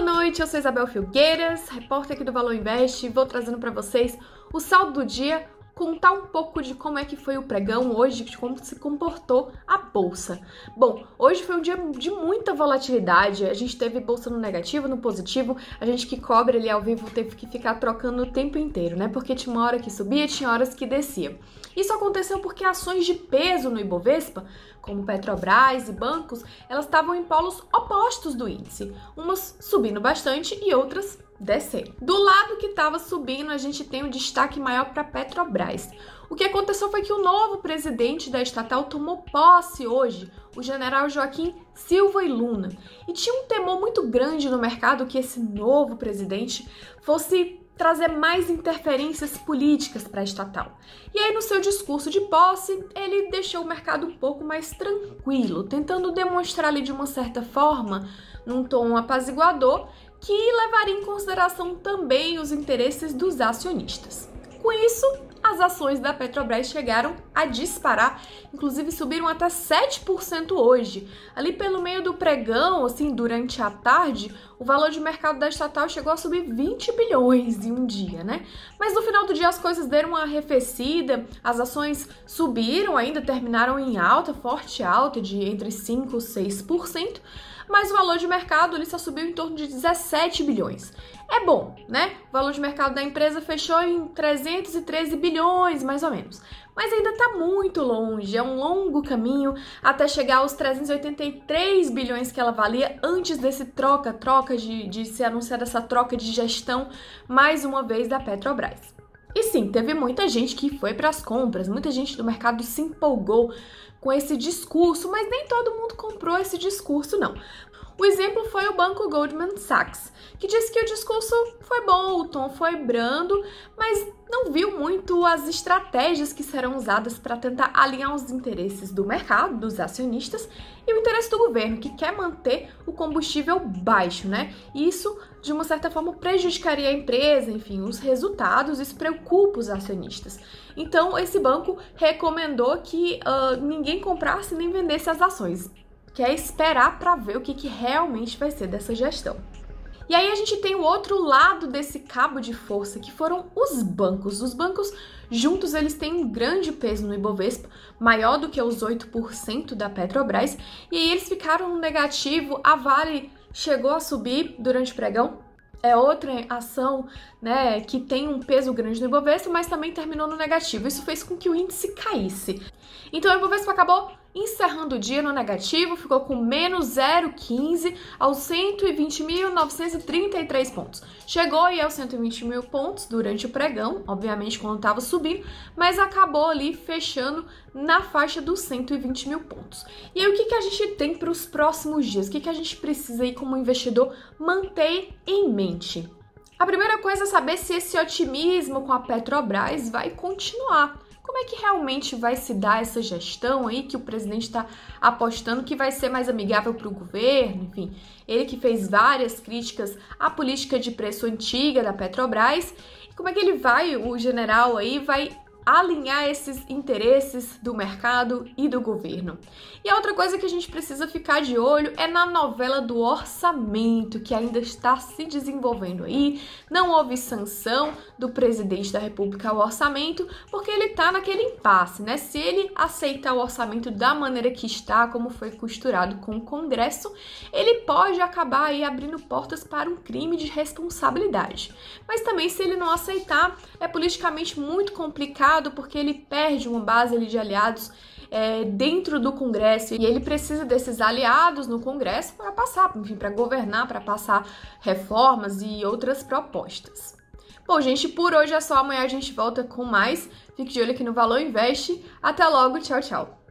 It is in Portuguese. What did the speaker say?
noite, eu sou Isabel Filgueiras, repórter aqui do Valor Invest, e vou trazendo para vocês o saldo do dia, contar um pouco de como é que foi o pregão hoje, de como se comportou a bolsa. Bom, hoje foi um dia de muita volatilidade, a gente teve bolsa no negativo, no positivo, a gente que cobre ali ao vivo teve que ficar trocando o tempo inteiro, né? Porque tinha uma hora que subia, tinha horas que descia. Isso aconteceu porque ações de peso no Ibovespa, como Petrobras e bancos, elas estavam em polos opostos do índice, umas subindo bastante e outras Do lado que estava subindo, a gente tem um destaque maior para Petrobras. O que aconteceu foi que o novo presidente da estatal tomou posse hoje, o general Joaquim Silva e Luna. E tinha um temor muito grande no mercado que esse novo presidente fosse trazer mais interferências políticas para a estatal. E aí, no seu discurso de posse, ele deixou o mercado um pouco mais tranquilo, tentando demonstrar ali de uma certa forma, num tom apaziguador, que levaria em consideração também os interesses dos acionistas. Com isso, as ações da Petrobras chegaram a disparar, inclusive subiram até 7% hoje. Ali pelo meio do pregão, assim, durante a tarde, o valor de mercado da estatal chegou a subir 20 bilhões em um dia, né? Mas no final do dia as coisas deram uma arrefecida, as ações subiram ainda, terminaram em alta, forte alta de entre 5 e 6% mas o valor de mercado ele só subiu em torno de 17 bilhões. É bom, né? O valor de mercado da empresa fechou em 313 bilhões, mais ou menos. Mas ainda está muito longe, é um longo caminho até chegar aos 383 bilhões que ela valia antes desse troca-troca de, de ser anunciada essa troca de gestão mais uma vez da Petrobras. E sim, teve muita gente que foi para as compras, muita gente do mercado se empolgou com esse discurso, mas nem todo mundo comprou esse discurso, não. O exemplo foi o banco Goldman Sachs, que disse que o discurso foi bom, o tom foi brando, mas não viu muito as estratégias que serão usadas para tentar alinhar os interesses do mercado, dos acionistas, e o interesse do governo, que quer manter o combustível baixo, né? E isso, de uma certa forma, prejudicaria a empresa, enfim, os resultados, isso preocupa os acionistas. Então, esse banco recomendou que uh, ninguém comprasse nem vendesse as ações que é esperar para ver o que, que realmente vai ser dessa gestão. E aí a gente tem o outro lado desse cabo de força, que foram os bancos. Os bancos juntos eles têm um grande peso no Ibovespa, maior do que os 8% da Petrobras, e aí eles ficaram no negativo. A Vale chegou a subir durante o pregão, é outra ação né, que tem um peso grande no Ibovespa, mas também terminou no negativo. Isso fez com que o índice caísse. Então o Ibovespa acabou encerrando o dia no negativo, ficou com menos 0,15 aos 120.933 pontos. Chegou aí aos 120 mil pontos durante o pregão, obviamente quando estava subindo, mas acabou ali fechando na faixa dos 120 mil pontos. E aí o que, que a gente tem para os próximos dias? O que, que a gente precisa aí como investidor manter em mente? A primeira coisa é saber se esse otimismo com a Petrobras vai continuar. Como é que realmente vai se dar essa gestão aí que o presidente está apostando que vai ser mais amigável para o governo? Enfim, ele que fez várias críticas à política de preço antiga da Petrobras. Como é que ele vai, o general aí, vai alinhar esses interesses do mercado e do governo. E a outra coisa que a gente precisa ficar de olho é na novela do orçamento, que ainda está se desenvolvendo aí. Não houve sanção do presidente da República ao orçamento, porque ele está naquele impasse, né? Se ele aceitar o orçamento da maneira que está, como foi costurado com o Congresso, ele pode acabar aí abrindo portas para um crime de responsabilidade. Mas também se ele não aceitar, é politicamente muito complicado porque ele perde uma base ali de aliados é, dentro do Congresso e ele precisa desses aliados no Congresso para passar, enfim, para governar, para passar reformas e outras propostas. Bom, gente, por hoje é só. Amanhã a gente volta com mais. Fique de olho aqui no Valor Investe. Até logo, tchau, tchau.